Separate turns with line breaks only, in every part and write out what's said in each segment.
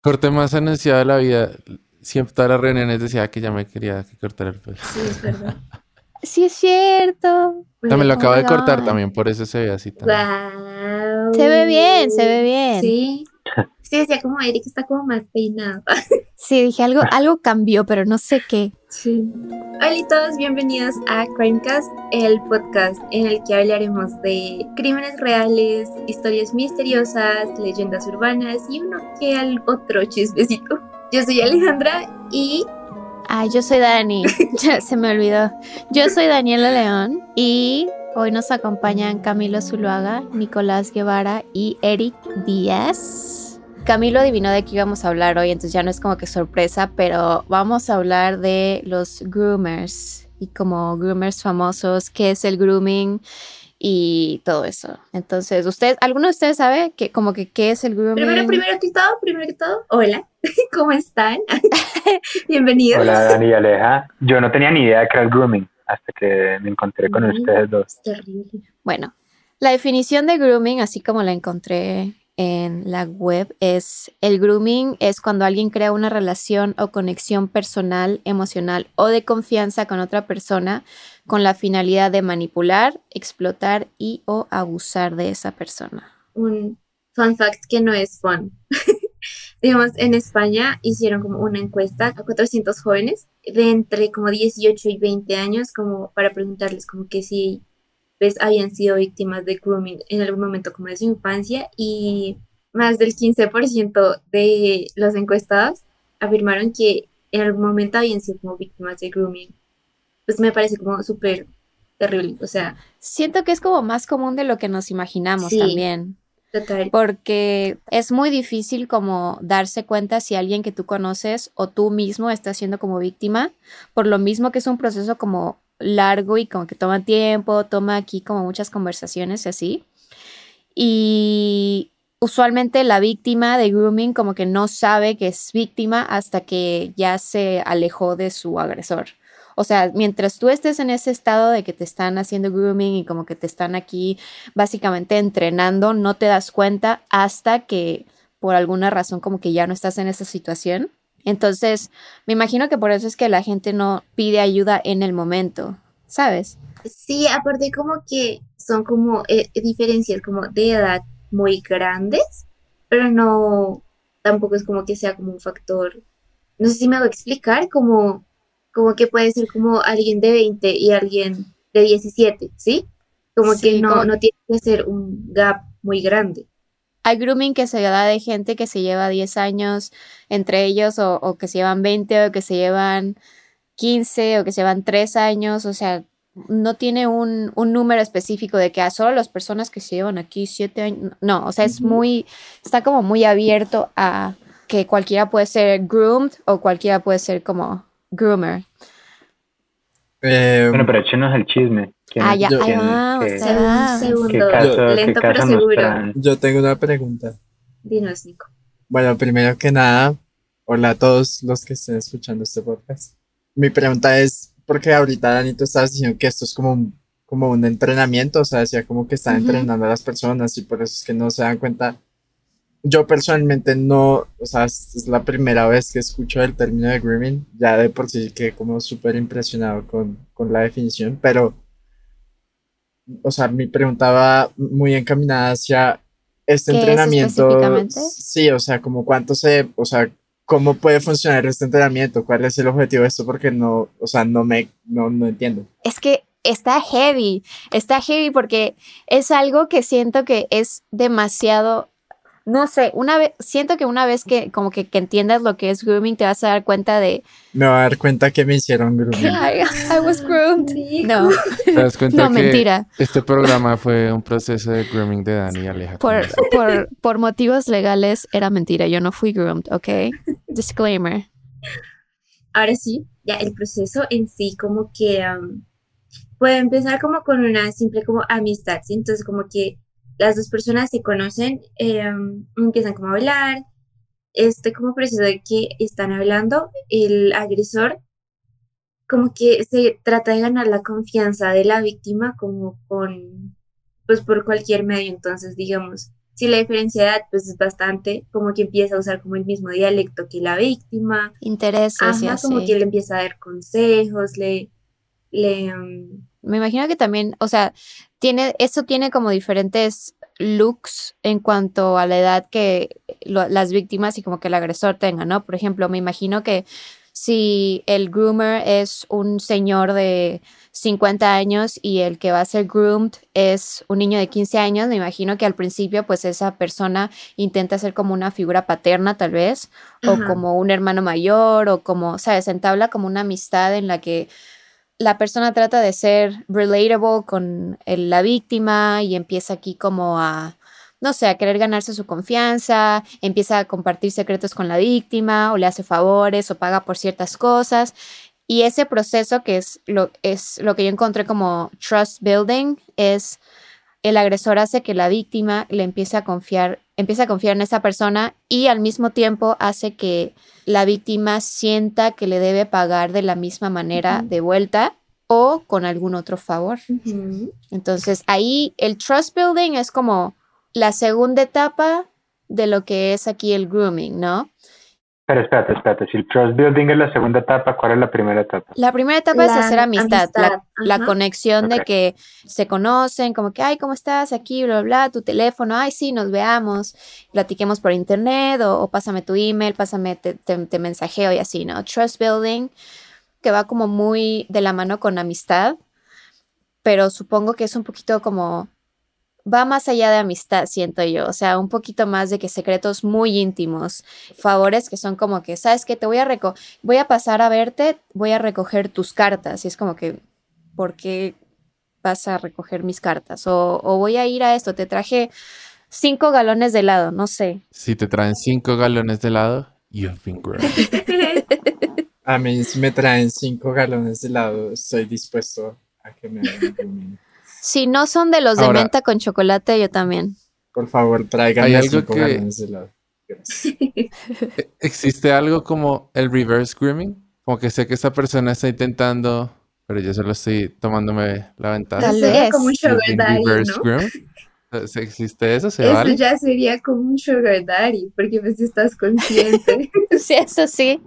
Corte más anunciado de la vida. Siempre todas las reuniones decía que ya me quería cortar el pelo.
Sí, es verdad.
Sí, es cierto.
También lo acabo de cortar
God.
también, por eso se ve así también.
Guau.
Se ve bien, se ve bien.
Sí. Sí, decía como Eric está como más peinado.
Sí, dije algo, algo cambió, pero no sé qué.
Sí. Hola a todos, bienvenidos a Crimecast, el podcast en el que hablaremos de crímenes reales, historias misteriosas, leyendas urbanas y uno que al otro chismecito. Yo soy Alejandra y
Ay, yo soy Dani. Ya se me olvidó. Yo soy Daniela León y hoy nos acompañan Camilo Zuluaga, Nicolás Guevara y Eric Díaz. Camilo adivinó de qué íbamos a hablar hoy, entonces ya no es como que sorpresa, pero vamos a hablar de los groomers y como groomers famosos, qué es el grooming y todo eso. Entonces, ¿ustedes, alguno de ustedes sabe que, como que qué es el grooming?
primero, primero que todo, primero que todo, hola, ¿cómo están? Bienvenidos.
Hola Dani y Aleja. Yo no tenía ni idea de que era el grooming hasta que me encontré con ustedes dos.
Es terrible.
Bueno, la definición de grooming, así como la encontré en la web, es el grooming es cuando alguien crea una relación o conexión personal, emocional o de confianza con otra persona con la finalidad de manipular, explotar y o abusar de esa persona.
un fun fact que no es fun. Digamos, en España hicieron como una encuesta a 400 jóvenes de entre como 18 y 20 años, como para preguntarles como que si pues, habían sido víctimas de grooming en algún momento como de su infancia y más del 15% de los encuestados afirmaron que en algún momento habían sido como víctimas de grooming. Pues me parece como súper terrible, o sea,
Siento que es como más común de lo que nos imaginamos
Sí.
también. Porque es muy difícil como darse cuenta si alguien que tú conoces o tú mismo estás siendo como víctima, por lo mismo que es un proceso como largo y como que toma tiempo, toma aquí como muchas conversaciones y así. Y usualmente la víctima de grooming como que no sabe que es víctima hasta que ya se alejó de su agresor. O sea, mientras tú estés en ese estado de que te están haciendo grooming y como que te están aquí básicamente entrenando, no te das cuenta hasta que por alguna razón como que ya no estás en esa situación. Entonces, me imagino que por eso es que la gente no pide ayuda en el momento, ¿sabes?
Sí, aparte como que son como eh, diferencias como de edad muy grandes, pero no, tampoco es como que sea como un factor, no sé si me hago explicar, como, como que puede ser como alguien de 20 y alguien de 17, ¿sí? Como que no,
como-
no tiene que ser un gap muy grande.
Hay grooming que se da de gente que se lleva 10 años entre ellos o, o que se llevan 20 o que se llevan 15 o que se llevan 3 años, o sea, no tiene un, un número específico de que a solo las personas que se llevan aquí 7 años, no, o sea, es muy, está como muy abierto a que cualquiera puede ser groomed o cualquiera puede ser como groomer.
Eh,
Bueno, pero échenos el chisme. ¿Quién-
Ah, ya,
yo-
ahí vamos,
qué-
ahí
segundo,
caso,
lento pero seguro.
yo tengo una pregunta.
Dinos, Nico.
Bueno, primero que nada, hola a todos los que estén escuchando este podcast. Mi pregunta es, porque ahorita Dani, tú estabas diciendo que esto es como un, como un entrenamiento, o sea, decía como que están entrenando a las personas y por eso es que no se dan cuenta. Yo personalmente no, o sea, es es la primera vez que escucho el término de grooming, ya de por sí quedé como súper impresionado con, con la definición, pero, o sea, mi pregunta va muy encaminada hacia este
¿Qué es
entrenamiento.
específicamente?
Sí, o sea, como cuánto se, o sea, cómo puede funcionar este entrenamiento, cuál es el objetivo de esto, porque no, o sea, no me, no, no entiendo.
Es que está heavy, está heavy porque es algo que siento que es demasiado, no sé, una vez, siento que una vez que como que, que entiendas lo que es grooming te vas a dar cuenta de,
Me voy a dar cuenta que me hicieron grooming.
I, I was groomed. No,
¿Te das cuenta
no,
que
mentira.
este programa fue un proceso de grooming de Dani y Aleja?
Por, por, por motivos legales era mentira, yo no fui groomed, ¿ok? Disclaimer.
Ahora sí, ya el proceso en sí como que am, puede empezar como con una simple como amistad, ¿sí? Entonces como que las dos personas se conocen, eh, am, empiezan como a hablar, este como proceso de que están hablando, el agresor como que se trata de ganar la confianza de la víctima como con, pues por cualquier medio, entonces digamos, si la diferencia de edad pues es bastante, como que empieza a usar como el mismo dialecto que la víctima,
Intereses y
ajá, como que le empieza a dar consejos, le, le, um,
Me imagino que también, o sea, tiene, eso tiene como diferentes looks en cuanto a la edad que lo- las víctimas y como que el agresor tenga, ¿no? Por ejemplo, me imagino que si el groomer es un señor de 50 años y el que va a ser groomed es un niño de 15 años, me imagino que al principio pues esa persona intenta ser como una figura paterna tal vez, o como un hermano mayor, o como, ¿sabes? Entabla como una amistad en la que la persona trata de ser relatable con la víctima y empieza aquí como a, no sé, a querer ganarse su confianza, empieza a compartir secretos con la víctima o le hace favores o paga por ciertas cosas. Y ese proceso que es lo, es lo que yo encontré como trust building es el agresor hace que la víctima le empiece a confiar, empieza a confiar en esa persona y al mismo tiempo hace que la víctima sienta que le debe pagar de la misma manera de vuelta o con algún otro favor. Entonces ahí el trust building es como la segunda etapa de lo que es aquí el grooming, ¿no?
Pero espérate, espérate. Si el trust building es la segunda etapa, ¿cuál es la primera etapa?
La primera etapa es hacer amistad, la,
amistad,
la
ajá.
conexión de que se conocen, como que, ay, ¿cómo estás? Aquí, bla, bla, bla, tu teléfono, ay, sí, nos veamos, platiquemos por internet o, o pásame tu email, pásame, te, te, te mensajeo y así, ¿no? Trust building, que va como muy de la mano con amistad, pero supongo que es un poquito como, va más allá de amistad, siento yo, o sea, un poquito más de que secretos muy íntimos, favores que son como que, ¿sabes qué? Te voy a reco voy a pasar a verte, voy a recoger tus cartas. Y es como que, ¿por qué vas a recoger mis cartas? O, o voy a ir a esto, te traje cinco galones de helado, no sé.
Si te traen cinco galones de helado, you've been groomed.
A mí si me traen cinco galones de helado, estoy dispuesto a que me hagan.
Si no son de los de
Ahora-
menta con chocolate, yo también.
Por favor, tráiganme
Hay algo que-. E- ¿Existe algo como el reverse grooming? Como que sé que esta persona está intentando, pero yo solo estoy tomándome la ventaja.
Tal vez.
como un sugar daddy,
reverse
¿no?
groomed. ¿Se- ¿Existe eso? ¿Se
Eso
vale?
ya sería como un sugar daddy, porque pues estás consciente.
sí, eso sí.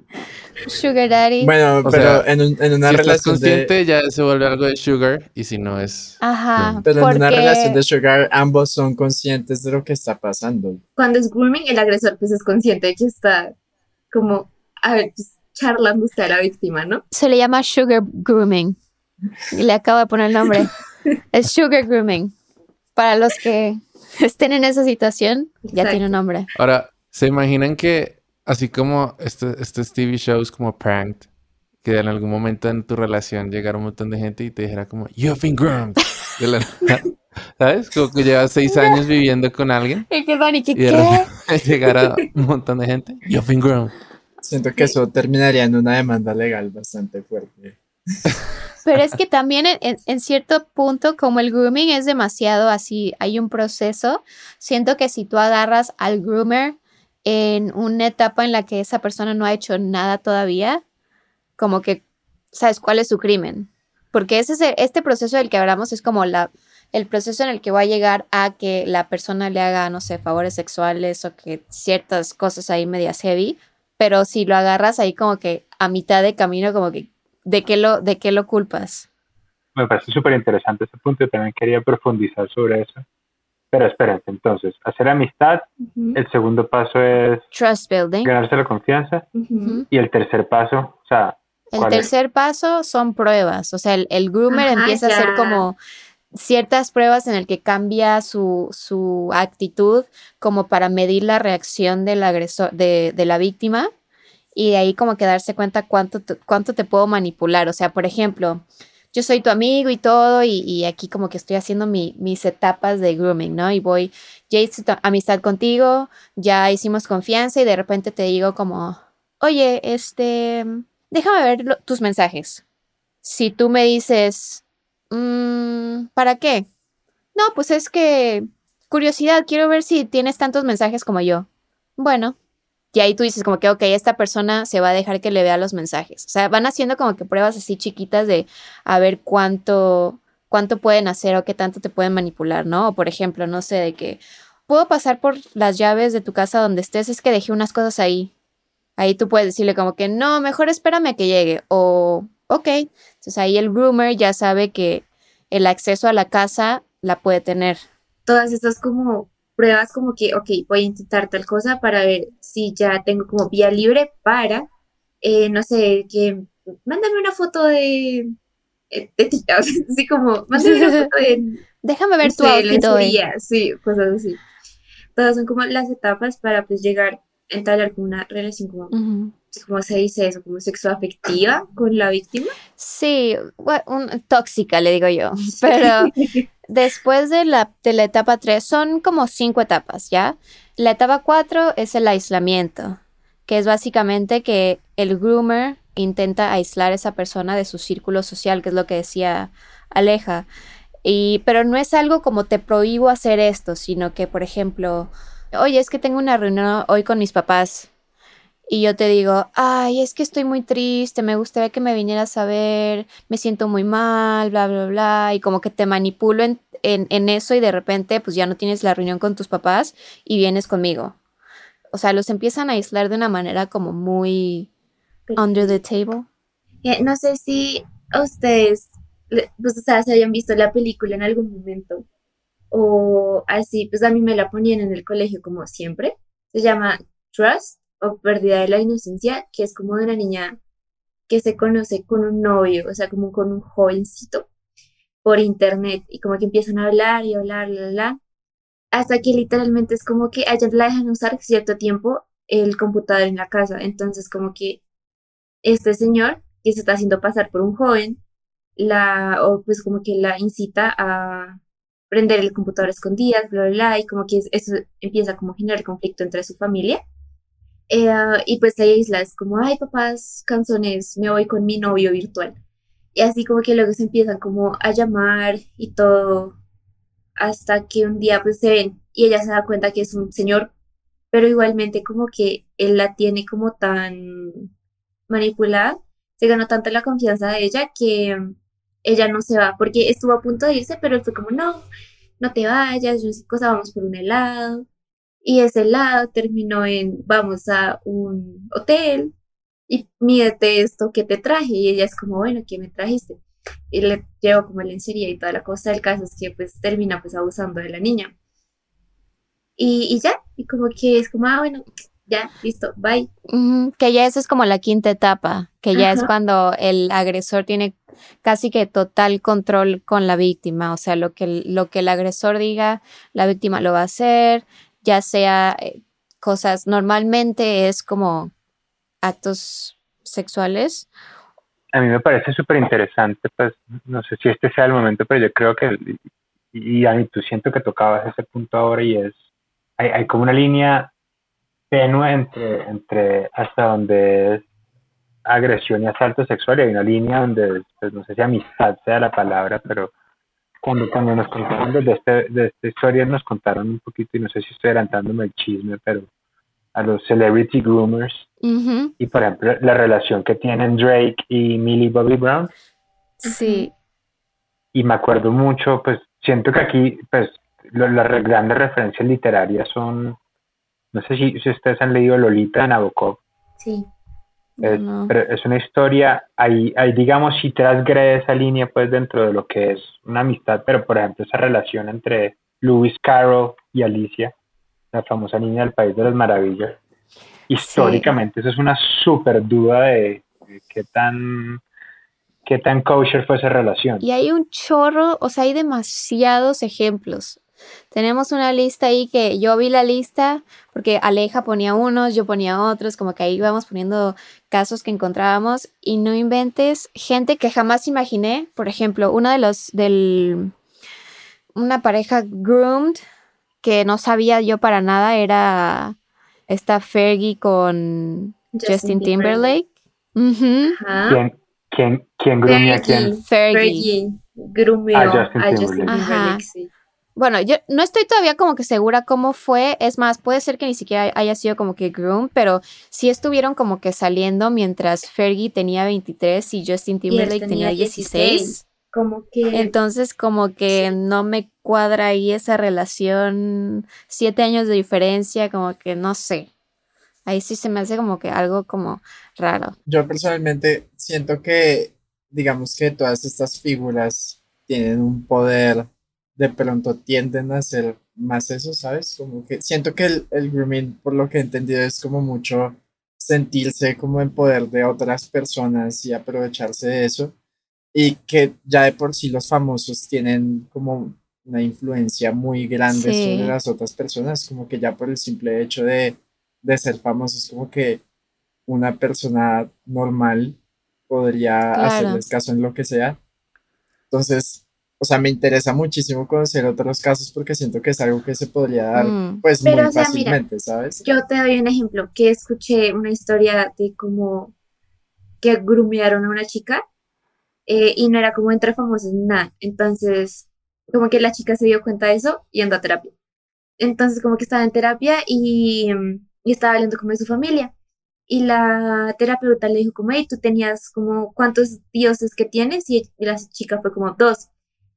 Sugar Daddy.
Bueno,
O
pero
sea,
en, un- en una
si estás
relación de,
consciente, ya se vuelve algo de sugar, y si no es...
Ajá.
pero en una
porque-
relación de sugar, ambos son conscientes de lo que está pasando.
Cuando es grooming, el agresor pues es consciente de que está como, a ver, pues, charlando usted a la víctima, ¿no?
Se le llama sugar grooming. Y le acabo de poner el nombre. es sugar grooming. Para los que estén en esa situación, ya tiene un nombre.
Ahora, ¿se imaginan que así como este, estos TV shows como Pranked, que en algún momento en tu relación llegara un montón de gente y te dijera como, You've been groomed. De la nada, ¿Sabes? Como que llevas seis años viviendo con alguien
Y
llegara un montón de gente, You've been groomed.
Siento que eso terminaría en una demanda legal bastante fuerte.
Pero es que también en, cierto punto, como el grooming es demasiado así, hay un proceso, siento que si tú agarras al groomer en una etapa en la que esa persona no ha hecho nada todavía, como que sabes cuál es su crimen. Porque ese es el- este proceso del que hablamos es como la, el proceso en el que va a llegar a que la persona le haga, no sé, favores sexuales o que ciertas cosas ahí medias heavy. Pero si lo agarras ahí como que a mitad de camino, como que, ¿de qué lo, de qué lo culpas?
Me parece súper interesante ese punto. Yo también quería profundizar sobre eso. Pero espérense, entonces, hacer amistad, el segundo paso es
Trust building.
ganarse la confianza y el tercer paso, o sea,
El tercer paso son pruebas. O sea, el, el groomer
Ajá,
empieza a hacer como ciertas pruebas en el que cambia su, su actitud como para medir la reacción del agresor, de, de la víctima y de ahí como que darse cuenta cuánto te, cuánto te puedo manipular. O sea, por ejemplo, yo soy tu amigo y todo y, y aquí como que estoy haciendo mi- mis etapas de grooming, ¿no? Y voy, ya hice amistad contigo, ya hicimos confianza y de repente te digo como, oye, este, déjame ver tus mensajes. Si tú me dices, "Mm, ¿para qué? No, pues es que, curiosidad, quiero ver si tienes tantos mensajes como yo. Bueno, y ahí tú dices como que, ok, esta persona se va a dejar que le vea los mensajes. O sea, van haciendo como que pruebas así chiquitas de a ver cuánto, cuánto pueden hacer o qué tanto te pueden manipular, ¿no? O por ejemplo, no sé, de que, puedo pasar por las llaves de tu casa donde estés, es que dejé unas cosas ahí. Ahí tú puedes decirle como que no, mejor espérame a que llegue. O, ok. Entonces ahí el groomer ya sabe que el acceso a la casa la puede tener.
Todas estas como pruebas como que, ok, voy a intentar tal cosa para ver si ya tengo como vía libre para, eh, no sé, que mándame una foto de, eh, de ti, así como, mándame una foto de,
Déjame ver tu outfit hoy.
sí, cosas así. Todas son como las etapas para pues llegar a entablar como una relación como,
Ujú.
¿cómo se dice eso? Como sexoafectiva con la víctima.
Sí, un- tóxica, le digo yo. Pero después de la, de la etapa 3, son como cinco etapas, ¿ya? La etapa 4 es el aislamiento, que es básicamente que el groomer intenta aislar a esa persona de su círculo social, que es lo que decía Aleja. Y, pero no es algo como te prohíbo hacer esto, sino que, por ejemplo, oye, es que tengo una reunión hoy con mis papás y yo te digo, ay, es que estoy muy triste, me gustaría que me vinieras a ver, me siento muy mal, bla, bla, bla, y como que te manipulo en, en, en eso y de repente pues ya no tienes la reunión con tus papás y vienes conmigo. O sea, los empiezan a aislar de una manera como muy under the table.
Eh, no sé si ustedes, pues, o sea, se hayan visto la película en algún momento o así, pues a mí me la ponían en el colegio como siempre. Se llama Trust o Pérdida de la Inocencia, que es como de una niña que se conoce con un novio, o sea, como con un jovencito por internet y como que empiezan a hablar y hablar, bla, bla, hasta que literalmente es como que a ella la dejan usar cierto tiempo el computador en la casa. Entonces, como que este señor que se está haciendo pasar por un joven, la, o pues como que la incita a prender el computador escondidas, bla, bla, bla, y como que es- eso empieza como a generar conflicto entre su familia. Eh, y pues ahí Isla es como, ay, papás, canzones, me voy con mi novio virtual. Y así como que luego se empiezan como a llamar y todo, hasta que un día pues se ven y ella se da cuenta que es un señor, pero igualmente como que él la tiene como tan manipulada, se ganó tanto la confianza de ella que ella no se va, porque estuvo a punto de irse, pero él fue como, no, no te vayas, yo qué cosa, vamos por un helado. Y ese helado terminó en, vamos a un hotel y mídete esto que te traje. Y ella es como, bueno, ¿qué me trajiste? Y le llevo como lencería y toda la cosa. El caso es que pues termina pues abusando de la niña. Y, y ya, y como que es como, ah, bueno, ya, listo, bye.
Que ya esa es como la quinta etapa, que ya es cuando el agresor tiene casi que total control con la víctima, o sea, lo que el, lo que el agresor diga, la víctima lo va a hacer, ya sea eh, cosas, normalmente es como actos sexuales.
A mí me parece súper interesante, pues no sé si este sea el momento, pero yo creo que, y, y Ani, tú siento que tocabas ese punto ahora y es, hay, hay como una línea tenue entre, entre hasta donde es agresión y asalto sexual y hay una línea donde, pues, no sé si amistad sea la palabra, pero cuando, cuando nos contaron desde este, de esta historia nos contaron un poquito, y no sé si estoy adelantándome el chisme, pero a los celebrity groomers y por ejemplo la relación que tienen Drake y Millie Bobby Brown.
Sí,
y me acuerdo mucho, pues siento que aquí, pues lo- las grandes referencias literarias son, no sé si, si ustedes han leído Lolita de Nabokov,
Sí.
Es-
no.
pero es una historia, ahí, ahí digamos si transgrede esa línea pues dentro de lo que es una amistad, pero por ejemplo esa relación entre Lewis Carroll y Alicia, la famosa niña del País de las Maravillas, históricamente eso es una súper duda de, de qué tan qué tan kosher fue esa relación.
Y hay un chorro, o sea, hay demasiados ejemplos. Tenemos una lista ahí que yo vi la lista porque Aleja ponía unos, yo ponía otros, como que ahí íbamos poniendo casos que encontrábamos y no inventes gente que jamás imaginé. Por ejemplo, uno de los del una pareja groomed que no sabía yo para nada era esta Fergie con Justin, Timberlake.
Ajá.
¿Quién, quién, quién a quién?
Fergie.
Fergie.
Grumeó
A Justin
a Justin
Timberlake.
Ajá.
Timberlake, sí.
Bueno, yo no estoy todavía como que segura cómo fue. Es más, puede ser que ni siquiera haya sido como que groom, pero sí estuvieron como que saliendo mientras Fergie tenía 23 y Justin Timberlake tenía
tenía
16.
Como que...
Entonces, como que no me cuadra ahí esa relación, siete años de diferencia, como que no sé. Ahí sí se me hace como que algo como raro.
Yo personalmente siento que, digamos que todas estas figuras tienen un poder, de pronto tienden a ser más eso, ¿sabes? Como que siento que el, el grooming, por lo que he entendido, es como mucho sentirse como en poder de otras personas y aprovecharse de eso y que ya de por sí los famosos tienen como una influencia muy grande
Sí.
sobre las otras personas, como que ya por el simple hecho de, de ser famosos, como que una persona normal podría
Claro.
hacerles caso en lo que sea. Entonces, o sea, me interesa muchísimo conocer otros casos porque siento que es algo que se podría dar
Mm.
pues
Pero,
muy
o sea, mira,
fácilmente, ¿sabes?
Yo te doy un ejemplo, que escuché una historia de como que grumearon a una chica eh, y no era como entre famosos nada. Entonces, como que la chica se dio cuenta de eso y andó a terapia. Entonces, como que estaba en terapia y, mm, y estaba hablando como de su familia. Y la terapeuta le dijo como, hey, tú tenías como, ¿cuántos dioses que tienes? Y la chica fue como, dos.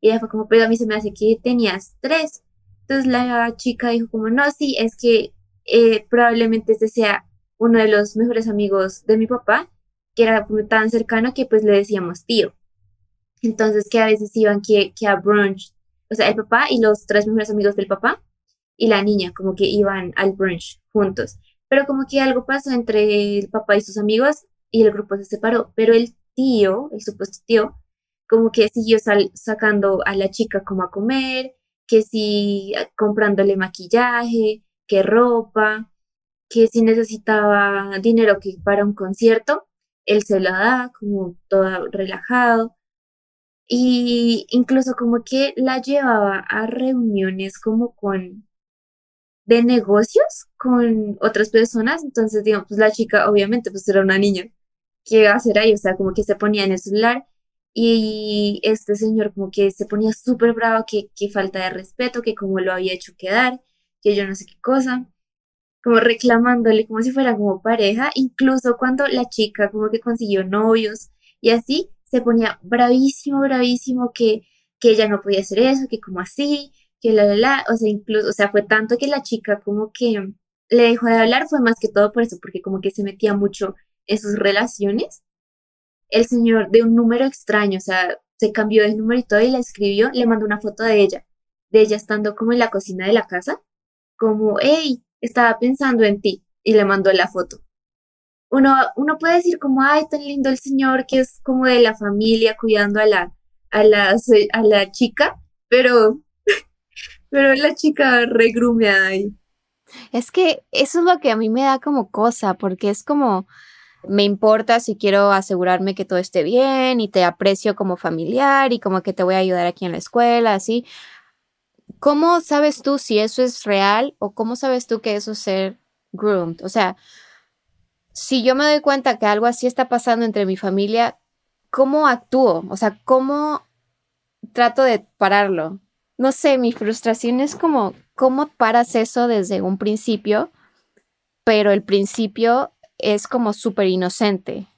Y ella fue como, pero a mí se me hace que tenías tres. Entonces la chica dijo como, no, sí, es que eh, probablemente este sea uno de los mejores amigos de mi papá, que era como tan cercano que pues le decíamos tío. Entonces que a veces iban que, que a brunch, o sea, el papá y los tres mejores amigos del papá y la niña, como que iban al brunch juntos. Pero como que algo pasó entre el papá y sus amigos y el grupo se separó. Pero el tío, el supuesto tío, como que siguió sacando a la chica como a comer, que si ah, comprándole maquillaje, que ropa, que si necesitaba dinero que para un concierto, él se la da como todo relajado. Y incluso como que la llevaba a reuniones como con de negocios con otras personas. Entonces, digamos, pues la chica obviamente pues era una niña. ¿Qué iba a hacer ahí? O sea, como que se ponía en el celular y este señor como que se ponía súper bravo, que, que falta de respeto, que como lo había hecho quedar, que yo no sé qué cosa, como reclamándole como si fuera como pareja, incluso cuando la chica como que consiguió novios y así, se ponía bravísimo, bravísimo, que, que ella no podía hacer eso, que como así, que la, la, la, o sea, incluso, o sea, fue tanto que la chica como que le dejó de hablar, fue más que todo por eso, porque como que se metía mucho en sus relaciones el señor de un número extraño, o sea, se cambió de número y todo y le escribió, le mandó una foto de ella, de ella estando como en la cocina de la casa, como, hey, estaba pensando en ti, y le mandó la foto. Uno, uno puede decir como, ay, tan lindo el señor que es como de la familia cuidando a la, a la, a la chica, pero, pero la chica regrumeada ahí.
Es que eso es lo que a mí me da como cosa, porque es como, me importa si quiero asegurarme que todo esté bien y te aprecio como familiar y como que te voy a ayudar aquí en la escuela, así. ¿Cómo sabes tú si eso es real o cómo sabes tú que eso es ser groomed? O sea, si yo me doy cuenta que algo así está pasando entre mi familia, ¿cómo actúo? O sea, ¿cómo trato de pararlo? No sé, mi frustración es como, ¿cómo paras eso desde un principio? Pero el principio es como súper inocente.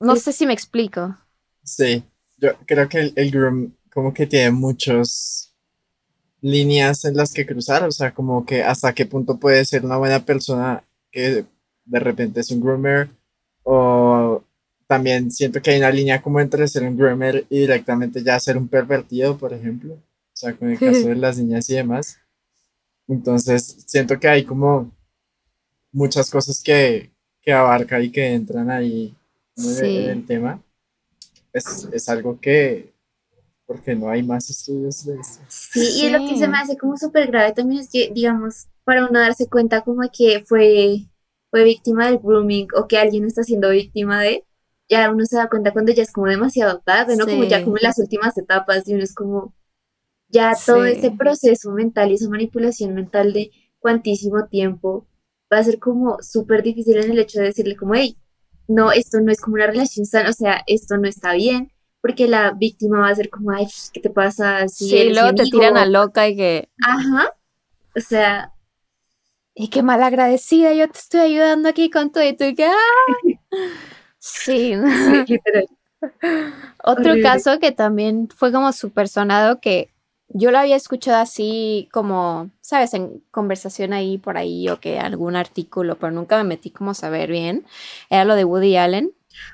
No
Sí.
sé si me explico.
Sí, yo creo que el, el groom como que tiene muchas líneas en las que cruzar, o sea, como que hasta qué punto puede ser una buena persona que de repente es un groomer, o también siento que hay una línea como entre ser un groomer y directamente ya ser un pervertido, por ejemplo, o sea, con el caso de las niñas y demás. Entonces, siento que hay como muchas cosas que, que abarca y que entran ahí en el-
Sí.
en el tema es, es algo que, porque no hay más estudios de esto.
Sí, y lo que
Sí.
se me hace como súper grave también es que, digamos, para uno darse cuenta como que fue, fue víctima del grooming o que alguien está siendo víctima de, ya uno se da cuenta cuando ya es como demasiado tarde, ¿no? Como ya
Sí.
como en las últimas etapas y uno es como, ya todo
Sí.
ese proceso mental y esa manipulación mental de cuantísimo tiempo va a ser como súper difícil en el hecho de decirle como, hey, no, esto no es como una relación sana, o sea, esto no está bien, porque la víctima va a ser como, ay, ¿qué te pasa? Si
Sí, luego te
hijo?".
tiran a loca y que,
Ajá. O sea,
y qué malagradecida, yo te estoy ayudando aquí con todo y tú y que, ¡ah! Sí,
sí, literal.
Otro
Horrible.
caso que también fue como súper sonado que yo lo había escuchado así como, ¿sabes? En conversación ahí por ahí o que algún artículo, pero nunca me metí como a saber bien. Era lo de Woody Allen.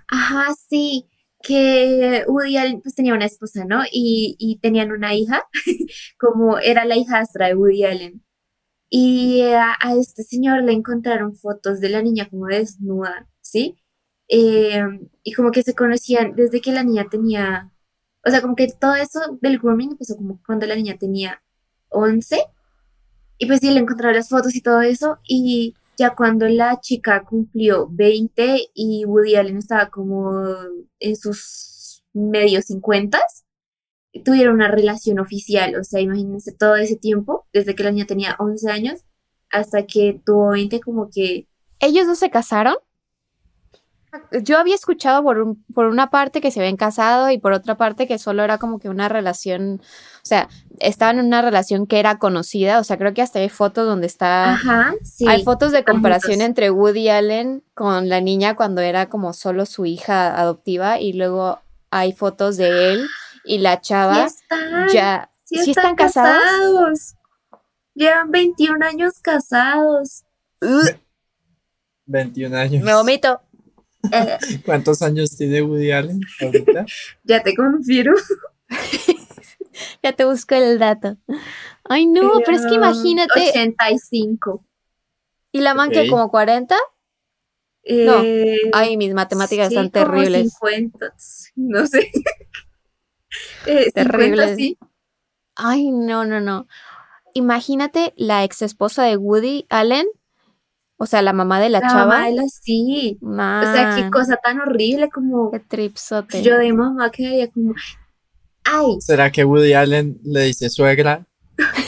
Ajá, sí, que Woody Allen pues tenía una esposa, ¿no? Y, y tenían una hija, como era la hijastra de Woody Allen. Y a, este señor le encontraron fotos de la niña como desnuda, ¿sí? Eh, y como que se conocían desde que la niña tenía, o sea, como que todo eso del grooming empezó como cuando la niña tenía 11. Y pues sí, le encontraron las fotos y todo eso. Y ya cuando la chica cumplió 20 y Woody Allen estaba como en sus medios 50, tuvieron una relación oficial. O sea, imagínense todo ese tiempo, desde que la niña tenía 11 años hasta que tuvo 20, como que...
¿Ellos dos se casaron? Yo había escuchado por, un- por una parte que se habían casado y por otra parte que solo era como que una relación, o sea, estaban en una relación que era conocida, o sea, creo que hasta hay fotos donde está...
Ajá, sí.
Hay fotos de comparación
juntos.
entre Woody Allen con la niña cuando era como solo su hija adoptiva y luego hay fotos de él y la
Sí
chava
están,
ya...
sí
¿sí
están
están casados?
casados. Llevan 21 años casados.
21 años.
Me vomito.
¿Cuántos años tiene Woody Allen ahorita?
ya te confirmo.
Ya te busco el dato. Ay, no, pero es que imagínate.
85.
¿Y la man que
Ok.
como 40?
Eh,
Ay, mis matemáticas
sí,
están
como
terribles.
50, no sé. Eh, 50,
Terribles.
sí.
Ay, no, no, no. Imagínate la ex esposa de Woody Allen, o sea, la mamá de la,
La
chava.
mamá de la sí. O sea, qué cosa tan horrible como
qué tripsote.
yo de mamá que veía como, ay,
¿Será que Woody Allen le dice suegra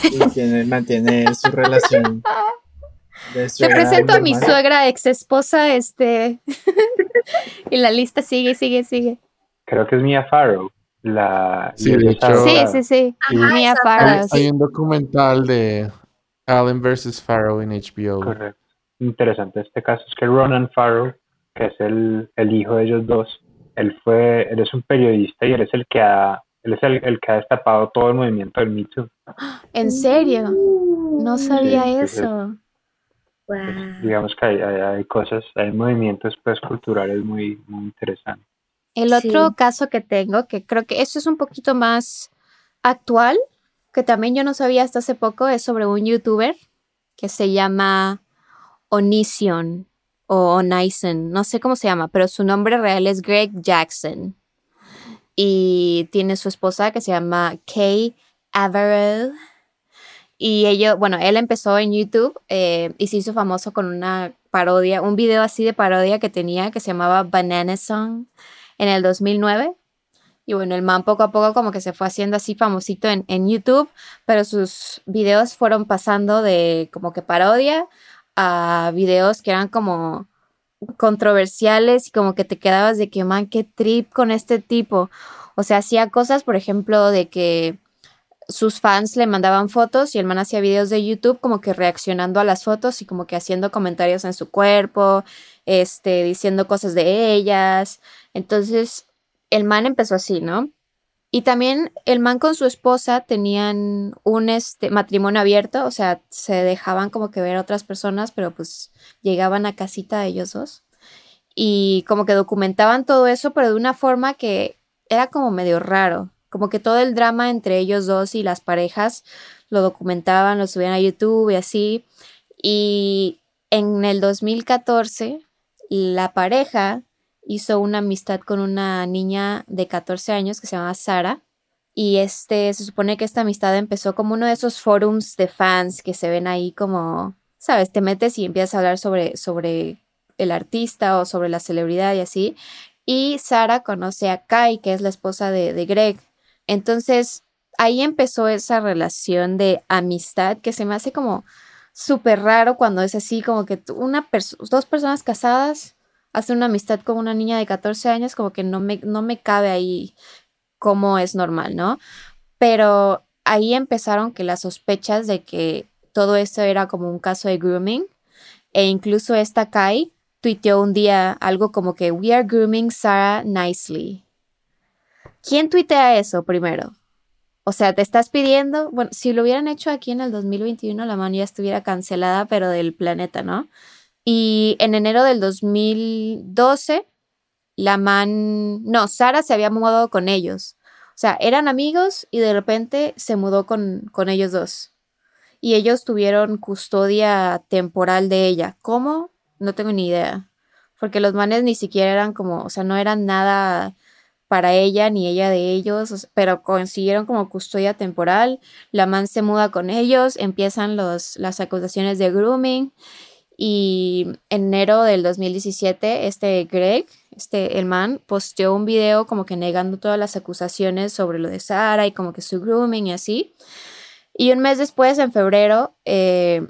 y tiene- mantiene su relación? de
Te presento a mi suegra ex esposa, este. y la lista sigue, sigue, sigue.
Creo que es Mia Farrow. La,
Sí, de hecho-
Sí, sí, sí.
ajá,
Mia Farrow,
frase.
Hay un documental de Allen vs. Farrow en HBO.
Correcto. Interesante este caso es que Ronan Farrow, que es el, el hijo de ellos dos, él fue, él es un periodista y él es el que ha, él es el, el que ha destapado todo el movimiento del Me Too.
¿En serio? No sabía
Sí,
eso.
Digamos que hay, hay, hay cosas, hay movimientos pues culturales muy, muy interesantes.
El otro
Sí.
caso que tengo, que creo que eso es un poquito más actual, que también yo no sabía hasta hace poco, es sobre un youtuber que se llama Onision o Onison, no sé cómo se llama, pero su nombre real es Greg Jackson. Y tiene su esposa que se llama Kay Averill. Y ello, bueno, él empezó en YouTube eh, y se hizo famoso con una parodia, un video así de parodia que tenía que se llamaba Banana Song en el 2009. Y bueno, el man poco a poco como que se fue haciendo así famosito en, en YouTube, pero sus videos fueron pasando de como que parodia a videos que eran como controversiales y como que te quedabas de que, man, qué trip con este tipo. O sea, hacía cosas, por ejemplo, de que sus fans le mandaban fotos y el man hacía videos de YouTube como que reaccionando a las fotos y como que haciendo comentarios en su cuerpo, este, diciendo cosas de ellas. Entonces, el man empezó así, ¿no? Y también el man con su esposa tenían un este, matrimonio abierto, o sea, se dejaban como que ver a otras personas, pero pues llegaban a casita de ellos dos. Y como que documentaban todo eso, pero de una forma que era como medio raro. Como que todo el drama entre ellos dos y las parejas lo documentaban, lo subían a YouTube y así. Y en el 2014, la pareja hizo una amistad con una niña de 14 años que se llama Sara. Y este, se supone que esta amistad empezó como uno de esos forums de fans que se ven ahí como, sabes, te metes y empiezas a hablar sobre, sobre el artista o sobre la celebridad y así. Y Sara conoce a Kai, que es la esposa de, de Greg. Entonces, ahí empezó esa relación de amistad que se me hace como súper raro cuando es así, como que una dos personas casadas hacen una amistad con una niña de 14 años, como que no me, no me cabe ahí cómo es normal, ¿no? Pero ahí empezaron que las sospechas de que todo esto era como un caso de grooming e incluso esta Kai tuiteó un día algo como que we are grooming Sarah nicely ¿quién tuitea eso primero? O sea, te estás pidiendo, bueno, si lo hubieran hecho aquí en el 2021, la mano ya estuviera cancelada, pero del planeta, ¿no? Y en enero del 2012, la man, no, Sara se había mudado con ellos. O sea, eran amigos y de repente se mudó con, con ellos dos. Y ellos tuvieron custodia temporal de ella. ¿Cómo? No tengo ni idea. Porque los manes ni siquiera eran como, o sea, no eran nada para ella ni ella de ellos, pero consiguieron como custodia temporal. La man se muda con ellos, empiezan los, las acusaciones de grooming y en enero del 2017 este Greg, este el man, posteó un video como que negando todas las acusaciones sobre lo de Sara y como que su grooming y así. Y un mes después, en febrero, eh,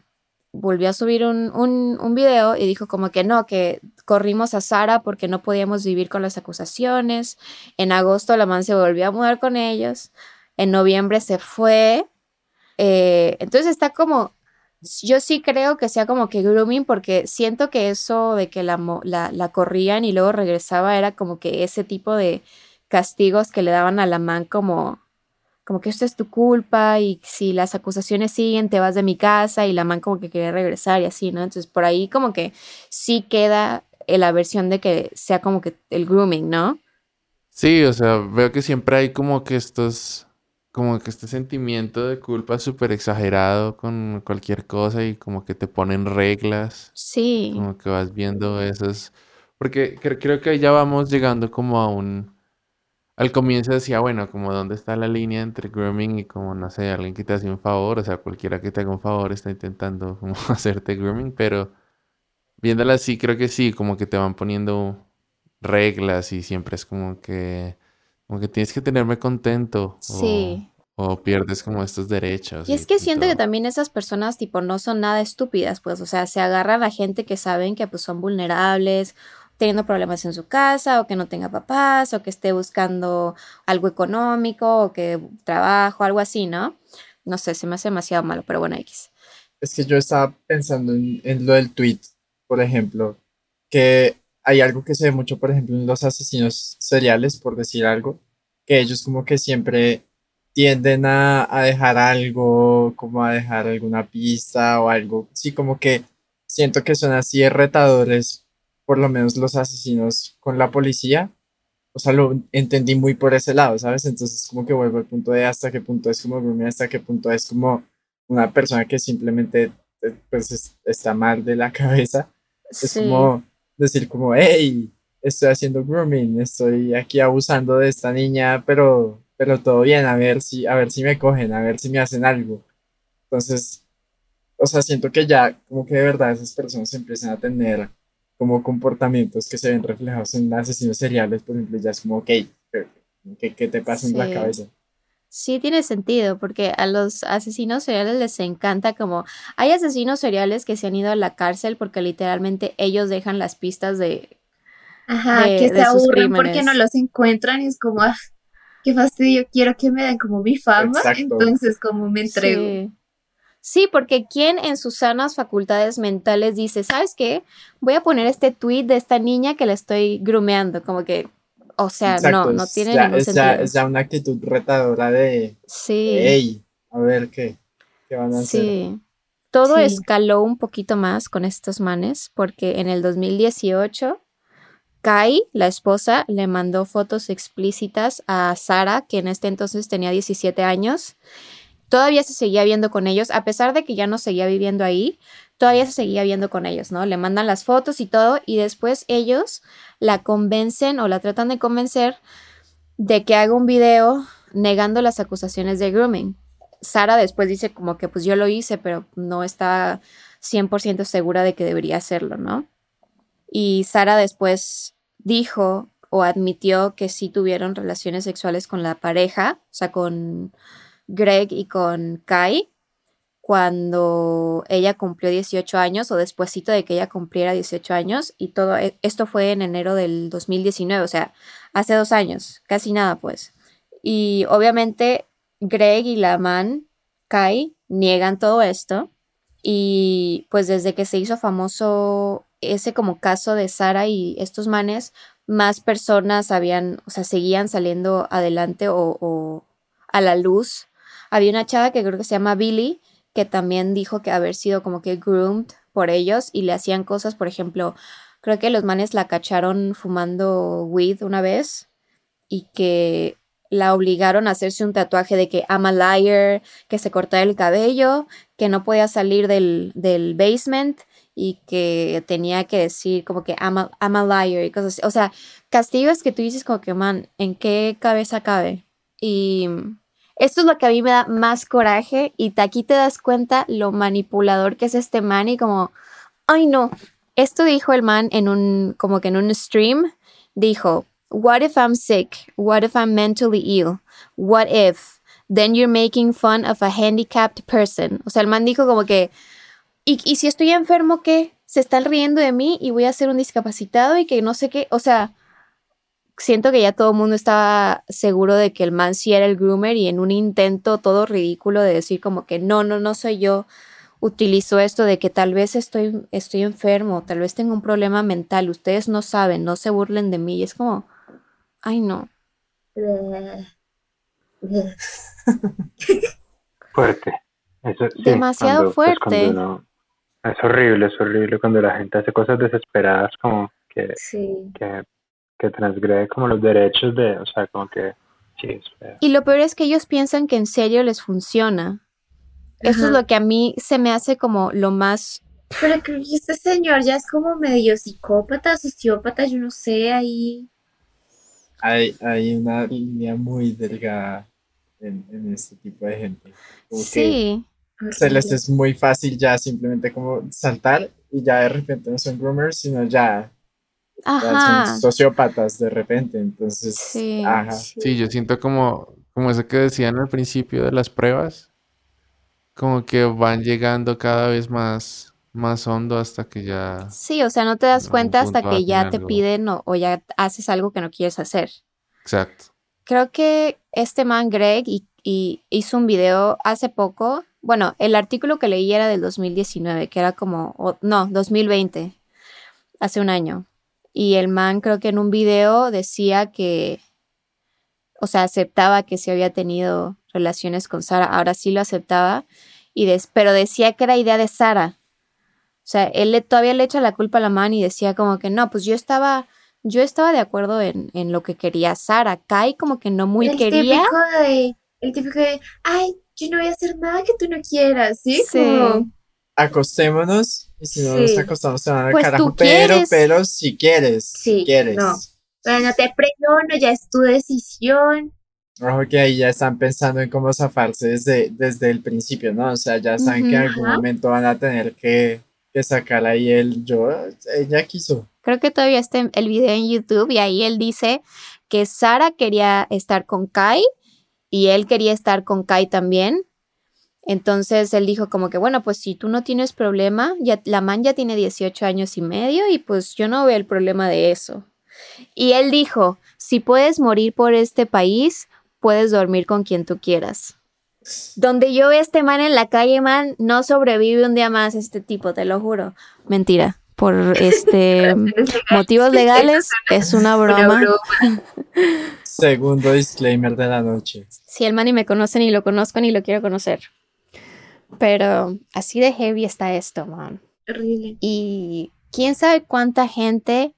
volvió a subir un, un, video y dijo como que no, que corrimos a Sara porque no podíamos vivir con las acusaciones. En agosto la man se volvió a mudar con ellos. En noviembre se fue. Eh, entonces está como, yo sí creo que sea como que grooming porque siento que eso de que la, la, la corrían y luego regresaba era como que ese tipo de castigos que le daban a la man como como que esto es tu culpa y si las acusaciones siguen te vas de mi casa y la man como que quiere regresar y así, ¿no? Entonces por ahí como que sí queda la versión de que sea como que el grooming, ¿no?
Sí, o sea, veo que siempre hay como que estos, como que este sentimiento de culpa súper exagerado con cualquier cosa y como que te ponen reglas.
Sí.
Como que vas viendo esas, porque creo que ya vamos llegando como a un al comienzo decía, bueno, como dónde está la línea entre grooming y como, no sé, alguien que te hace un favor, o sea, cualquiera que te haga un favor está intentando como hacerte grooming, pero viéndola así, creo que sí, como que te van poniendo reglas y siempre es como que, como que tienes que tenerme contento.
Sí.
O, pierdes como estos derechos.
Y es que siento que también esas personas tipo no son nada estúpidas, pues, o sea, se agarran a gente que saben que pues son vulnerables teniendo problemas en su casa o que no tenga papás o que esté buscando algo económico o que trabajo, algo así, ¿no? No sé, se me hace demasiado malo, pero bueno, X.
Es que yo estaba pensando en, lo del tweet, por ejemplo, que hay algo que se ve mucho, por ejemplo, en los asesinos seriales, por decir algo, que ellos como que siempre tienden a, a, dejar algo, como a dejar alguna pista o algo. Sí, como que siento que son así retadores por lo menos los asesinos con la policía, o sea, lo entendí muy por ese lado, ¿sabes? Entonces como que vuelvo al punto de hasta qué punto es como grooming, hasta qué punto es como una persona que simplemente eh, pues está mal de la cabeza. Es como decir como, hey, estoy haciendo grooming, estoy aquí abusando de esta niña, pero, pero todo bien, a ver si, a ver si me cogen, a ver si me hacen algo. Entonces, o sea, siento que ya como que de verdad esas personas empiezan a tener como comportamientos que se ven reflejados en asesinos seriales, por ejemplo, ya es como, ok, ¿qué, qué te pasa en la cabeza?
Sí, tiene sentido, porque a los asesinos seriales les encanta como... Hay asesinos seriales que se han ido a la cárcel porque literalmente ellos dejan las pistas de...
Ajá, que se aburren porque no los encuentran y es como, ah, qué fastidio, quiero que me den como mi fama, entonces como me entrego.
Sí, porque ¿quién en sus sanas facultades mentales dice, ¿sabes qué? Voy a poner este tweet de esta niña que la estoy grumeando, como que, o sea, no, no tiene ningún sentido.
es ya una actitud retadora de,
sí.
hey, a ver qué, qué van a hacer.
Sí. Todo escaló un poquito más con estos manes, porque en el 2018, Kai, la esposa, le mandó fotos explícitas a Sara, que en este entonces tenía 17 años, todavía se seguía viendo con ellos, a pesar de que ya no seguía viviendo ahí, todavía se seguía viendo con ellos, ¿no? Le mandan las fotos y todo y después ellos la convencen o la tratan de convencer de que haga un video negando las acusaciones de grooming. Sara después dice como que pues yo lo hice, pero no está 100% segura de que debería hacerlo, ¿no? Y Sara después dijo o admitió que sí tuvieron relaciones sexuales con la pareja, o sea, con Greg y con Kai cuando ella cumplió 18 años o despuésito de que ella cumpliera 18 años y todo e, esto fue en enero del 2019, o sea, hace dos años, casi nada pues. Y obviamente Greg y la man Kai niegan todo esto y pues desde que se hizo famoso ese como caso de Sara y estos manes más personas habían, o sea, seguían saliendo adelante o, o a la luz. Había una chava que creo que se llama Billy, que también dijo que haber sido como que groomed por ellos y le hacían cosas, por ejemplo, creo que los manes la cacharon fumando weed una vez y que la obligaron a hacerse un tatuaje de que I'm a liar, que se cortara el cabello, que no podía salir del, del basement y que tenía que decir como que I'm a, liar y cosas así. O sea, castigos que tú dices como que, man, ¿en qué cabeza cabe? Y esto es lo que a mí me da más coraje y aquí te das cuenta lo manipulador que es este man y como, ay no, esto dijo el man en un, como que en un stream, dijo, what if I'm sick? What if I'm mentally ill? What if? Then you're making fun of a handicapped person. O sea, el man dijo como que, ¿y, y si estoy enfermo qué? Se están riendo de mí y voy a ser un discapacitado y que no sé qué, o sea, siento que ya todo el mundo estaba seguro de que el man sí era el groomer y en un intento todo ridículo de decir como que no, no, no soy yo, utilizo esto de que tal vez estoy, estoy enfermo, tal vez tengo un problema mental, ustedes no saben, no se burlen de mí. Y es como, ay no.
Fuerte. Eso, sí,
Demasiado
cuando- pues,
fuerte.
uno- es horrible, es horrible cuando la gente hace cosas desesperadas como que,
Sí.
que, que transgrede como los derechos de, o sea, como que sí, es feo.
Y lo peor es que ellos piensan que en serio les funciona. Eso es
Ajá.
lo que a mí se me hace como lo más...
Pero creo que este señor ya es como medio psicópata, sociópata, yo no sé, ahí.
Hay, hay una línea muy delgada en, en este tipo de gente. Como que
Sí,
se les es muy fácil ya simplemente como saltar y ya de repente no son groomers, sino ya
ajá.
son sociópatas de repente. Entonces,
Sí.
ajá.
Sí, yo siento como, como eso que decían al principio de las pruebas, como que van llegando cada vez más, más hondo hasta que ya...
Sí, o sea, no te das cuenta hasta que ya te
algo.
piden o, o ya haces algo que no quieres hacer.
Exacto.
Creo que este man Greg y, y hizo un video hace poco. Bueno, el artículo que leí era del 2019, que era como, o- no, 2020, hace un año. Y el man creo que en un video decía que, o sea, aceptaba que se había tenido relaciones con Sara, ahora sí lo aceptaba, y des- pero decía que era idea de Sara. O sea, él le, todavía le echa la culpa a la man y decía como que no, pues yo estaba, yo estaba de acuerdo en, en lo que quería Sara. Kai como que no muy
el
quería.
típico de, el típico de, ay, yo no voy a hacer nada que tú no quieras, ¿sí?
Sí.
Como,
Acostémonos si no
Sí.
acostamos se van al
Pues
carajo, pero,
quieres.
pero si quieres, si
Sí,
quieres.
no. pero no te presiono, ya es tu decisión.
Ojo que ahí ya están pensando en cómo zafarse desde, desde el principio, ¿no? O sea, ya saben que en algún
Ajá.
momento van a tener que, que sacar ahí el yo, ella quiso.
Creo que todavía está el video en YouTube y ahí él dice que Sara quería estar con Kai y él quería estar con Kai también. Entonces él dijo como que, bueno, pues si tú no tienes problema, ya, la man ya tiene 18 años y medio y pues yo no veo el problema de eso. Y él dijo, si puedes morir por este país, puedes dormir con quien tú quieras. Donde yo veo a este man en la calle, man, no sobrevive un día más este tipo, te lo juro. Mentira. Por este motivos legales es una broma.
Segundo disclaimer de la noche.
Si el man ni me conoce, ni lo conozco, ni lo quiero conocer. Pero así de heavy está esto, man.
Horrible.
Y quién sabe cuánta gente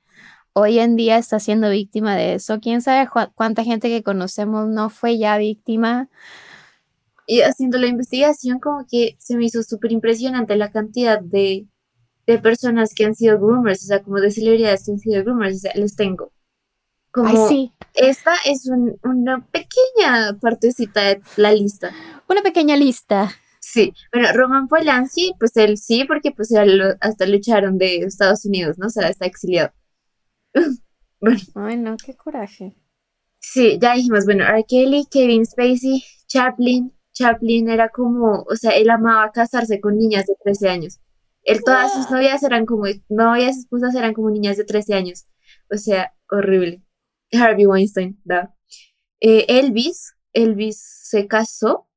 hoy en día está siendo víctima de eso. Quién sabe cuánta gente que conocemos no fue ya víctima.
Y haciendo la investigación, como que se me hizo súper impresionante la cantidad de, de personas que han sido groomers, o sea, como de celebridades que han sido groomers, o sea, los tengo. Como
Ay, sí.
esta es un- una pequeña partecita de la lista.
Una pequeña lista.
Sí, bueno, Roman Polanski, pues él sí, porque pues lo- hasta lo echaron de Estados Unidos, ¿no? O sea, está exiliado. bueno,
Ay, no, qué coraje.
sí, ya dijimos, bueno, R. Kelly, Kevin Spacey, Chaplin. Chaplin era como, o sea, él amaba casarse con niñas de 13 años. Él, todas sus novias eran como, novias, esposas eran como niñas de 13 años. O sea, horrible. Harvey Weinstein, da. Eh, Elvis, Elvis se casó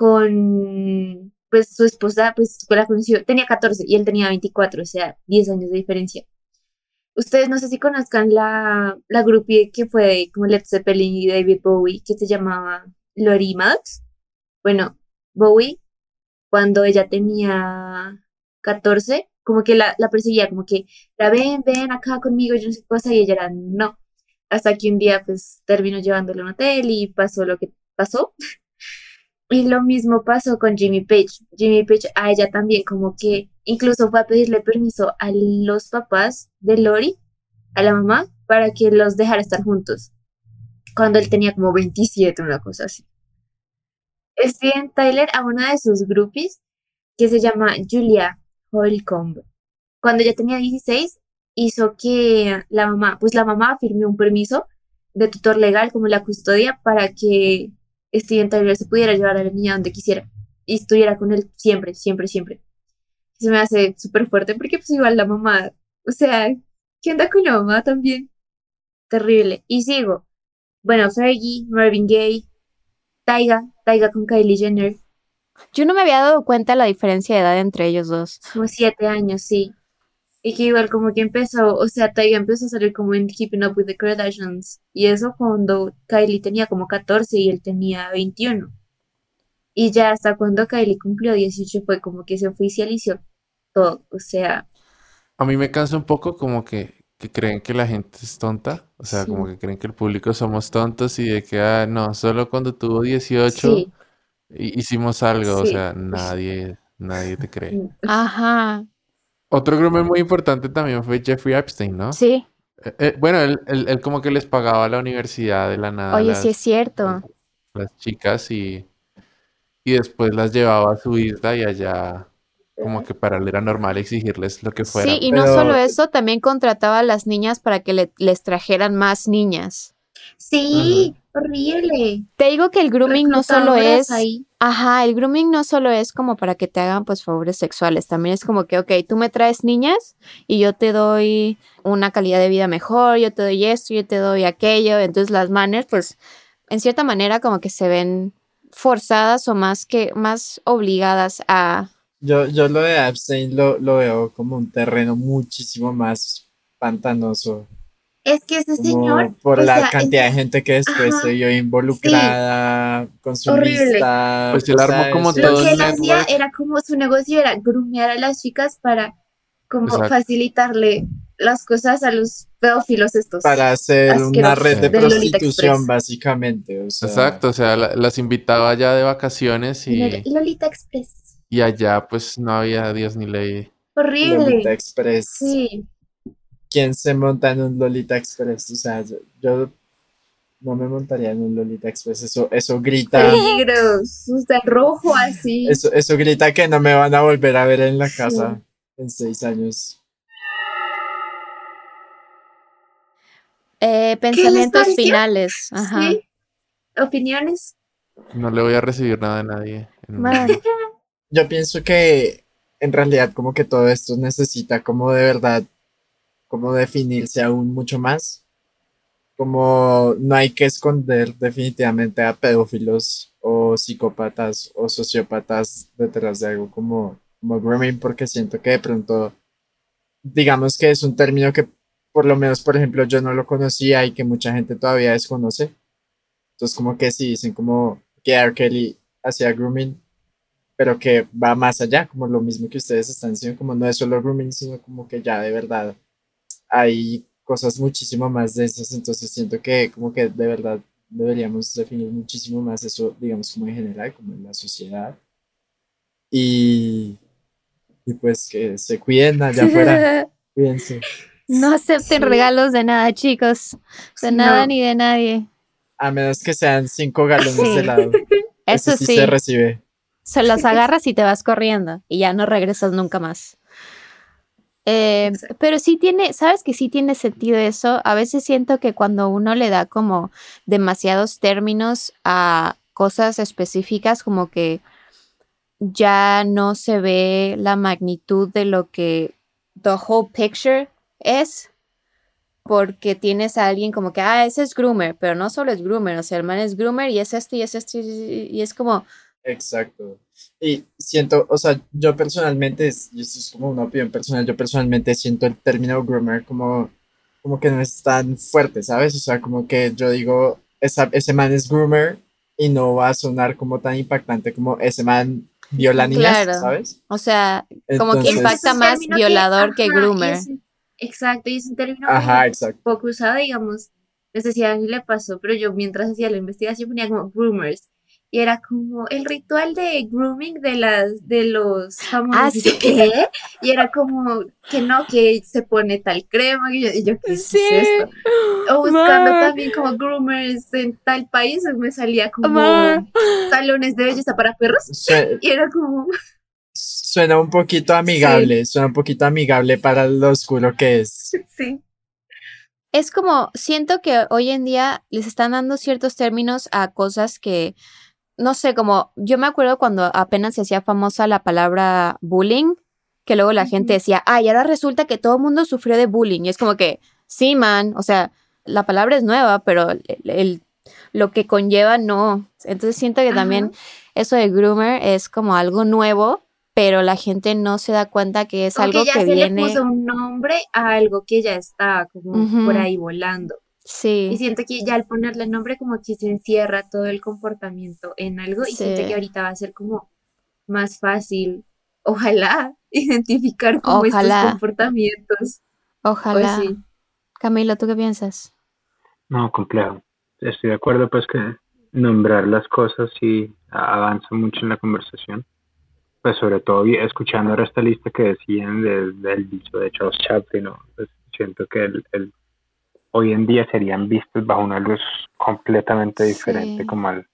con, pues su esposa, pues la conoció, tenía 14 y él tenía 24, o sea, 10 años de diferencia. Ustedes no sé si conozcan la, la groupie que fue como Led Zeppelin y David Bowie, que se llamaba Lori Maddox. Bueno, Bowie, cuando ella tenía 14, como que la, la perseguía, como que la ven, ven acá conmigo, yo no sé qué cosa, y ella era no. Hasta que un día pues terminó llevándole a un hotel y pasó lo que pasó. Y lo mismo pasó con Jimmy Page. Jimmy Page a ella también como que incluso fue a pedirle permiso a los papás de Lori, a la mamá, para que los dejara estar juntos. Cuando él tenía como 27, una cosa así. Steven Tyler a una de sus groupies que se llama Julia Holcomb. Cuando ella tenía 16, hizo que la mamá, pues la mamá firmó un permiso de tutor legal como la custodia para que Steven Tyler se pudiera llevar a la niña donde quisiera y estuviera con él siempre, siempre, siempre. Se me hace súper fuerte porque pues igual la mamá, o sea, ¿qué onda con la mamá también? Terrible. Y sigo. Bueno, Fergie, Marvin Gaye, Taiga, Taiga con Kylie Jenner.
Yo no me había dado cuenta de la diferencia de edad entre ellos dos.
Como siete años, sí. Y que igual como que empezó, o sea, Taiga empezó a salir como en Keeping Up with the Kardashians. Y eso cuando Kylie tenía como 14 y él tenía 21. Y ya hasta cuando Kylie cumplió 18 fue como que se oficializó todo. O sea,
A mí me cansa un poco como que, que creen que la gente es tonta. O sea,
Sí.
como que creen que el público somos tontos y de que, ah, no, solo cuando tuvo 18
sí.
hi- hicimos algo. O sea, nadie, nadie te cree.
Ajá.
Otro groomer muy importante también fue Jeffrey Epstein, ¿no?
Sí.
Eh, eh, bueno, él, él- él como que les pagaba a la universidad de la nada
Oye, sí es cierto.
las chicas y, y después las llevaba a su isla y allá como que para él era normal exigirles lo que fuera.
Sí, y no solo eso, también contrataba a las niñas para que le- les trajeran más niñas.
Sí, horrible.
Te digo que el grooming no solo es,
ahí.
ajá, el grooming no solo es como para que te hagan pues favores sexuales, también es como que, ok, tú me traes niñas y yo te doy una calidad de vida mejor, yo te doy esto, yo te doy aquello, entonces las manners pues en cierta manera como que se ven forzadas o más que más obligadas a
Yo, yo lo de Epstein lo, lo veo como un terreno muchísimo más pantanoso.
Es que ese
como
señor,
por la
sea,
cantidad de gente que después
Ajá,
se vio involucrada, consumista.
Pues él armó como
es-
lo
todo
que él hacía era como su negocio era grumear a las chicas para como
Exacto.
facilitarle las cosas a los pedófilos estos.
para hacer una red de prostitución, básicamente. O sea,
Exacto, o sea, la- las invitaba allá de vacaciones y,
Lolita Express.
y allá pues no había Dios ni ley.
Horrible.
Lolita Express.
Sí.
¿Quién se monta en un Lolita Express? O sea, yo, yo no me montaría en un Lolita Express. Eso, eso grita.
Peligros. O sea, rojo así.
Eso, eso grita que no me van a volver a ver en la casa en seis años.
eh, pensamientos finales. Ajá.
Sí. ¿Opiniones?
No le voy a recibir nada de nadie.
Yo pienso que en realidad como que todo esto necesita como de verdad, como definirse aún mucho más. Como no hay que esconder definitivamente a pedófilos o psicópatas o sociópatas detrás de algo como, como grooming porque siento que de pronto, digamos que es un término que por lo menos, por ejemplo, yo no lo conocía y que mucha gente todavía desconoce. Entonces como que sí dicen como que R. Kelly hacía grooming, pero que va más allá, como lo mismo que ustedes están diciendo, como no es solo grooming, sino como que ya de verdad hay cosas muchísimo más densas, entonces siento que como que de verdad deberíamos definir muchísimo más eso, digamos, como en general, como en la sociedad. Y, y pues que se cuiden allá afuera, cuídense.
no acepten
Sí.
regalos de nada, chicos. De
Sí,
nada
no.
ni de nadie.
A menos que sean cinco galones
Sí.
de helado.
Eso
Ese
sí,
se recibe.
se los agarras y te vas corriendo y ya no regresas nunca más. Eh,
Exacto.
pero sí tiene, sabes que sí tiene sentido eso. A veces siento que cuando uno le da como demasiados términos a cosas específicas, como que ya no se ve la magnitud de lo que the whole picture es. Porque tienes a alguien como que, ah, ese es groomer, pero no solo es groomer, o sea, el man es groomer y es esto y es esto y es como,
Exacto. Y siento, o sea, yo personalmente, es- y esto es como una opinión personal, yo personalmente siento el término groomer como como que no es tan fuerte, ¿sabes? O sea, como que yo digo, esa, ese man es groomer y no va a sonar como tan impactante como ese man viola niñas,
Claro.
¿sabes?
O sea, como que impacta más violador que
ajá,
groomer.
es exacto, y es un término
Ajá,
muy
exacto.
poco usado, digamos. No sé si a alguien le pasó, pero yo mientras hacía la investigación ponía como groomers. Y era como el ritual de grooming de las de los famosos.
Ah, sí.
¿qué? Y era como que no, que se pone tal crema. Y yo, y yo, ¿qué es esto? O buscando
Ma.
también como groomers en tal país, me salía como
Ma.
salones de belleza para perros. Y era como,
Suena un poquito amigable, suena un poquito amigable para lo oscuro que es.
sí.
Es como, siento que hoy en día les están dando ciertos términos a cosas que, no sé, como yo me acuerdo cuando apenas se hacía famosa la palabra bullying, que luego la gente decía, ay, ahora resulta que todo el mundo sufrió de bullying. Y es como que, sí, man, o sea, la palabra es nueva, pero el, el- lo que conlleva no. Entonces siento que también eso de groomer es como algo nuevo, pero la gente no se da cuenta que es
Como
algo
que ya
que
se
viene.
le puso un nombre a algo que ya está como por ahí volando. Y
Sí,
siento que ya al ponerle nombre como que se encierra todo el comportamiento en algo y siento que ahorita va a ser como más fácil, ojalá, identificar como
Ojalá.
estos comportamientos.
ojalá.
Pues sí.
Camilo, ¿tú qué piensas?
No, complejo. Estoy de acuerdo pues que nombrar las cosas sí avanza mucho en la conversación. Pues sobre todo escuchando ahora esta lista que decían del, viso de Charles Chaplin, ¿no? Pues siento que el, el- hoy en día serían vistos bajo una luz completamente diferente
Sí.
como al,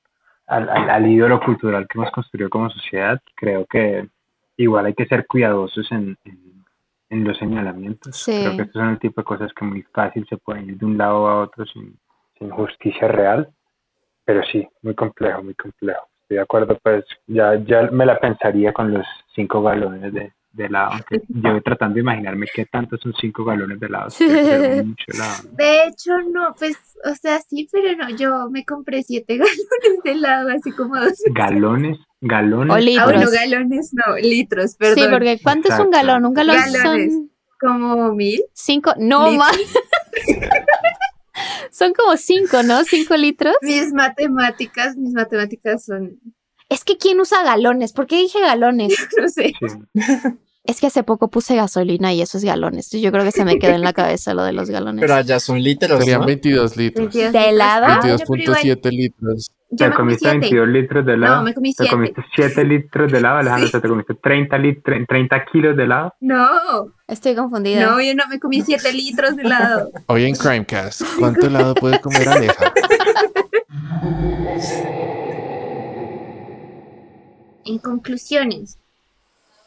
al, al- al ídolo cultural que hemos construido como sociedad. Creo que igual hay que ser cuidadosos en, en, en los señalamientos.
Sí.
Creo que estos son el tipo de cosas que muy fácil se pueden ir de un lado a otro sin, sin justicia real. Pero sí, muy complejo, muy complejo. Estoy de acuerdo, pues ya, ya me la pensaría con los cinco galones de, de helado. Aunque yo voy tratando de imaginarme qué tanto son cinco galones de helado. Mucho. ¿no?
De hecho, no, pues, o sea, sí, pero no, yo me compré siete galones de helado así como dos.
Galones, galones.
O
Ah,
litros.
bueno, galones, no, litros, perdón.
Sí, porque ¿cuánto es un galón? Un galón
Galones.
son
Como mil.
cinco, no
Litros.
más. son como cinco, ¿no? Cinco litros.
Mis matemáticas, mis matemáticas son,
Es que ¿quién usa galones? ¿Por qué dije galones?
no sé.
Sí.
Es que hace poco puse gasolina y eso es galones. Yo creo que se me quedó en la cabeza lo de los galones.
Pero allá son litros,
Serían
¿no?
22 litros.
22
¿De helado?
Ah, bueno, pero igual,
22.7 litros.
Yo
Te
me comí
comiste
siete.
22 litros de helado.
No, me comí
Te
siete.
comiste 7 litros de helado, Alejandro.
Sí.
Te comiste 30, lit 30 kilos de helado.
No,
Estoy confundida.
no, yo no me comí 7 litros de helado.
Hoy en Crimecast, ¿cuánto helado puede comer Aleja?
En conclusiones,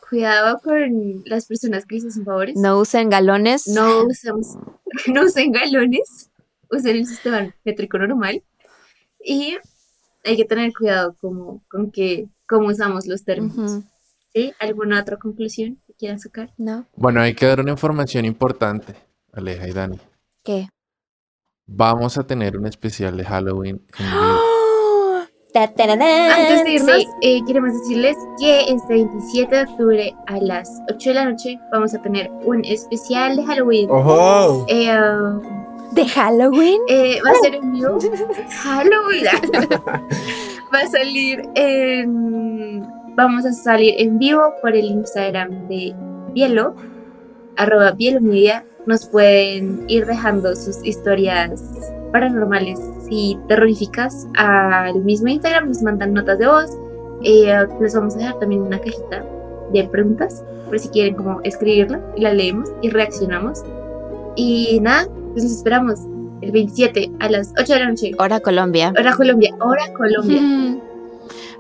cuidado con las personas que les hacen favores.
No usen galones.
No usamos, no usen galones, usen el sistema métrico normal. Y hay que tener cuidado como, con que, cómo usamos los términos. ¿Sí? ¿Alguna otra conclusión que quieran sacar?
No.
Bueno, hay que dar una información importante, Aleja y Dani.
¿Qué?
Vamos a tener un especial de Halloween en vivo.
Antes de irnos,
Sí.
eh, queremos decirles que este 27 de octubre a las 8 de la noche vamos a tener un especial de Halloween.
¡Ojo!
Eh, um,
¿De Halloween?
eh, va a ser en vivo. Halloween. va a salir en. Vamos a salir en vivo por el Instagram de Bielo, arroba Bielo Media. Nos pueden ir dejando sus historias paranormales y terroríficas al mismo Instagram. Nos mandan notas de voz. Eh, les vamos a dejar también una cajita de preguntas por si quieren como escribirla y la leemos y reaccionamos. Y nada, pues los esperamos el 27 a las 8 de la noche.
Hora Colombia.
Hora Colombia, hora Colombia.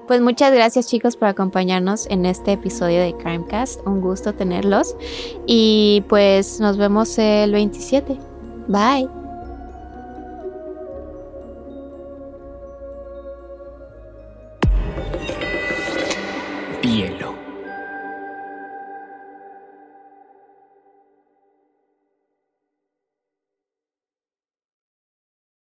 Pues muchas gracias chicos por acompañarnos en este episodio de Crimecast. Un gusto tenerlos. Y pues nos vemos el 27. Bye.